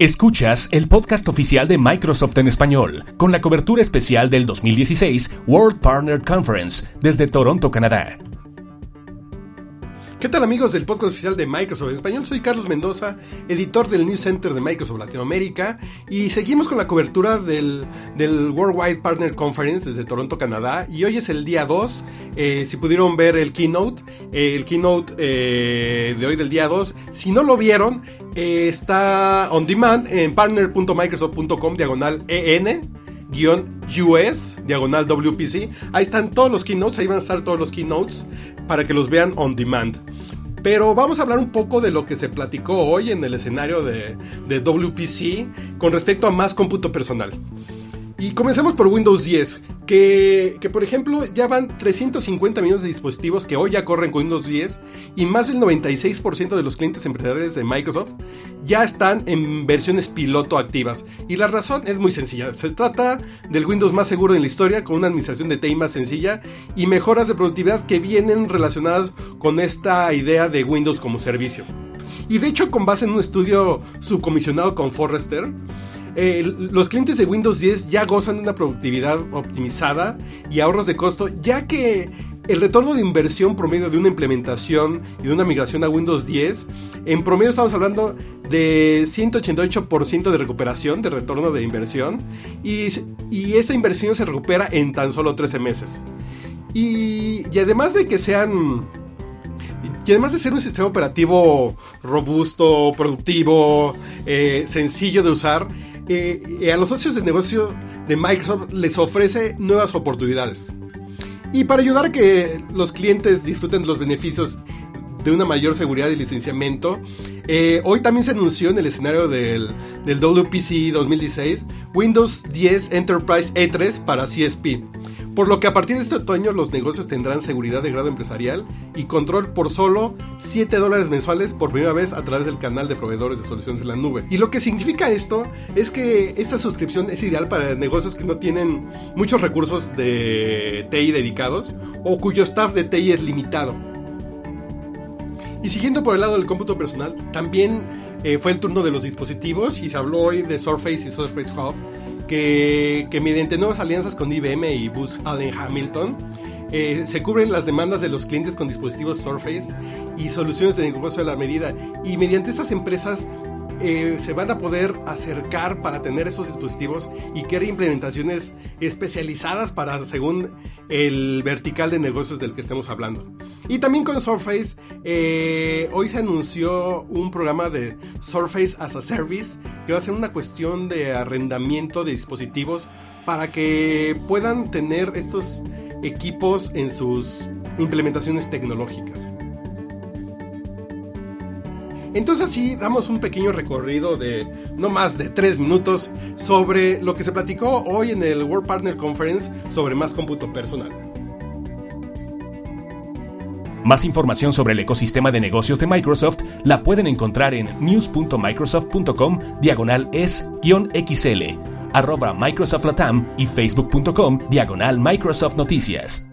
Escuchas el podcast oficial de Microsoft en español, con la cobertura especial del 2016 World Partner Conference desde Toronto, Canadá. ¿Qué tal amigos del podcast oficial de Microsoft en español? Soy Carlos Mendoza, editor del News Center de Microsoft Latinoamérica y seguimos con la cobertura del, Worldwide Partner Conference desde Toronto, Canadá y hoy es el día 2, eh, si pudieron ver el keynote, eh, el keynote eh, de hoy del día 2, si no lo vieron, está on demand en partner.microsoft.com diagonal EN US, diagonal WPC. Ahí están todos los keynotes, ahí van a estar todos los keynotes para que los vean on demand. Pero vamos a hablar un poco de lo que se platicó hoy en el escenario de, WPC con respecto a más cómputo personal. Y comencemos por Windows 10, que, que, por ejemplo ya van 350 millones de dispositivos que hoy ya corren con Windows 10 y más del 96% de los clientes empresariales de Microsoft ya están en versiones piloto activas. Y la razón es muy sencilla, se trata del Windows más seguro en la historia con una administración de TI más sencilla y mejoras de productividad que vienen relacionadas con esta idea de Windows como servicio. Y de hecho con base en un estudio subcomisionado con Forrester, eh, los clientes de Windows 10 ya gozan de una productividad optimizada y ahorros de costo, ya que el retorno de inversión promedio de una implementación y de una migración a Windows 10, en promedio estamos hablando de 188% de recuperación, de retorno de inversión, y, esa inversión se recupera en tan solo 13 meses. Y, además de que sean y además de ser un sistema operativo robusto, productivo, eh, sencillo de usar, a los socios de negocio de Microsoft les ofrece nuevas oportunidades. Y para ayudar a que los clientes disfruten los beneficios de una mayor seguridad y licenciamiento, eh, hoy también se anunció en el escenario del, del WPC 2016 Windows 10 Enterprise E3 para CSP por lo que a partir de este otoño los negocios tendrán seguridad de grado empresarial y control por solo 7 dólares mensuales por primera vez a través del canal de proveedores de soluciones en la nube. Y lo que significa esto es que esta suscripción es ideal para negocios que no tienen muchos recursos de TI dedicados o cuyo staff de TI es limitado. Y siguiendo por el lado del cómputo personal, también eh, fue el turno de los dispositivos y se habló hoy de Surface y Surface Hub que, mediante nuevas alianzas con IBM y Booz Allen Hamilton eh, se cubren las demandas de los clientes con dispositivos Surface y soluciones de negocio a la medida. Y mediante estas empresas eh, se van a poder acercar para tener esos dispositivos y crear implementaciones especializadas para según el vertical de negocios del que estemos hablando. Y también con Surface, eh, hoy se anunció un programa de Surface as a Service que va a ser una cuestión de arrendamiento de dispositivos para que puedan tener estos equipos en sus implementaciones tecnológicas. Entonces así damos un pequeño recorrido de no más de 3 minutos sobre lo que se platicó hoy en el World Partner Conference sobre más cómputo personal. Más información sobre el ecosistema de negocios de Microsoft la pueden encontrar en news.microsoft.com diagonal es-xl, arroba Microsoft Latam y facebook.com diagonal Microsoft Noticias.